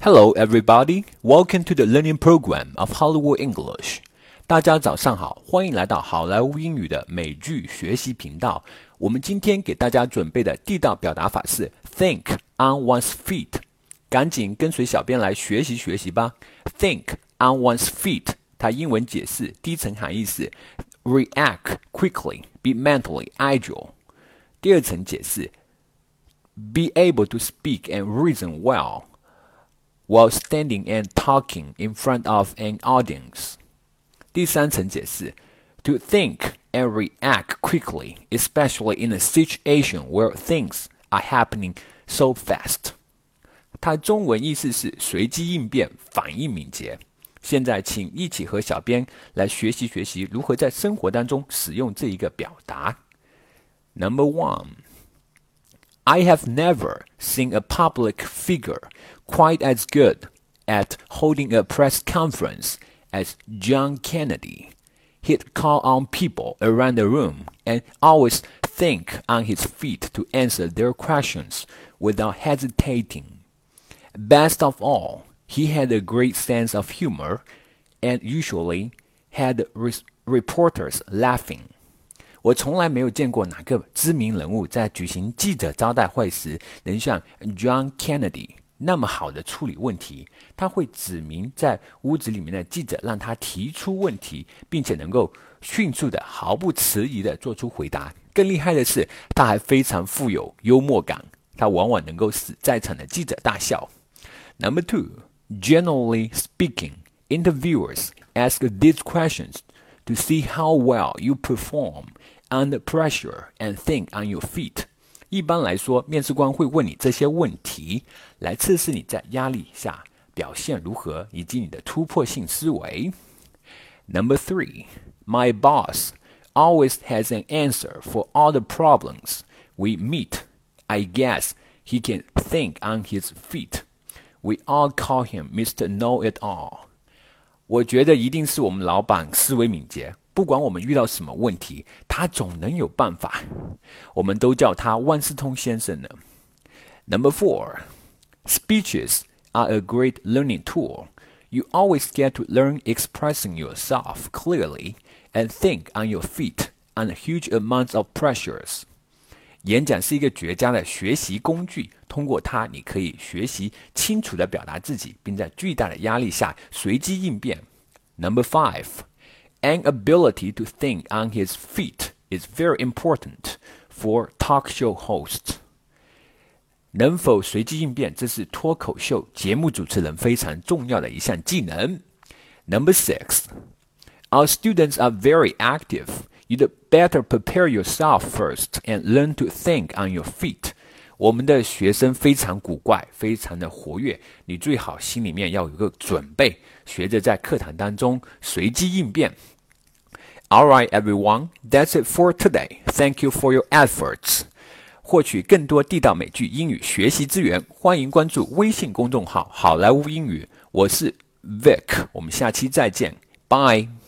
Hello, everybody. Welcome to the learning program of Hollywood English. 大家早上好，欢迎来到好莱坞英语的美剧学习频道。我们今天给大家准备的地道表达法是 think on one's feet。赶紧跟随小编来学习学习吧。Think on one's feet，它英文解释第一层含义是 react quickly, be mentally agile。第二层解释 be able to speak and reason well while standing and talking in front of an audience. 第三层解释，to think and react quickly, especially in a situation where things are happening so fast. 它中文意思是随机应变、反应敏捷。现在，请一起和小编来学习学习如何在生活当中使用这一个表达。Number one. I have never seen a public figure quite as good at holding a press conference as John Kennedy. He'd call on people around the room and always think on his feet to answer their questions without hesitating. Best of all, he had a great sense of humor and usually had reporters laughing. 我从来没有见过哪个知名人物在举行记者招待会时能像 John Kennedy 那么好的处理问题。他会指明在屋子里面的记者，让他提出问题，并且能够迅速的、毫不迟疑的做出回答。更厉害的是，他还非常富有幽默感，他往往能够使在场的记者大笑。Number two, generally speaking, interviewers ask these questions. to see how well you perform under pressure and think on your feet。一般来说，面试官会问你这些问题，来测试你在压力下表现如何，以及你的突破性思维。Number three, my boss always has an answer for all the problems we meet. I guess he can think on his feet. We all call him Mr. Know It All. 我觉得一定是我们老板思维敏捷， 不管我们遇到什么问题，他总能有办法。我们都叫他万事通先生呢。Number four, speeches are a great learning tool. You always get to learn expressing yourself clearly and think on your feet under huge amounts of pressures. 演讲是一个绝佳的学习工具，通过它，你可以学习清楚地表达自己，并在巨大的压力下随机应变。Number five, an ability to think on his feet is very important for talk show hosts. 能否随机应变，这是脱口秀节目主持人非常重要的一项技能。Number six, our students are very active you'd better prepare yourself first and learn to think on your feet. 我们的学生非常古怪，非常的活跃，你最好心里面要有个准备，学着在课堂当中随机应变。All right, everyone, that's it for today. Thank you for your efforts. 获取更多地道美剧英语学习资源，欢迎关注微信公众号“好莱坞英语”。我是 Vic，我们下期再见，Bye。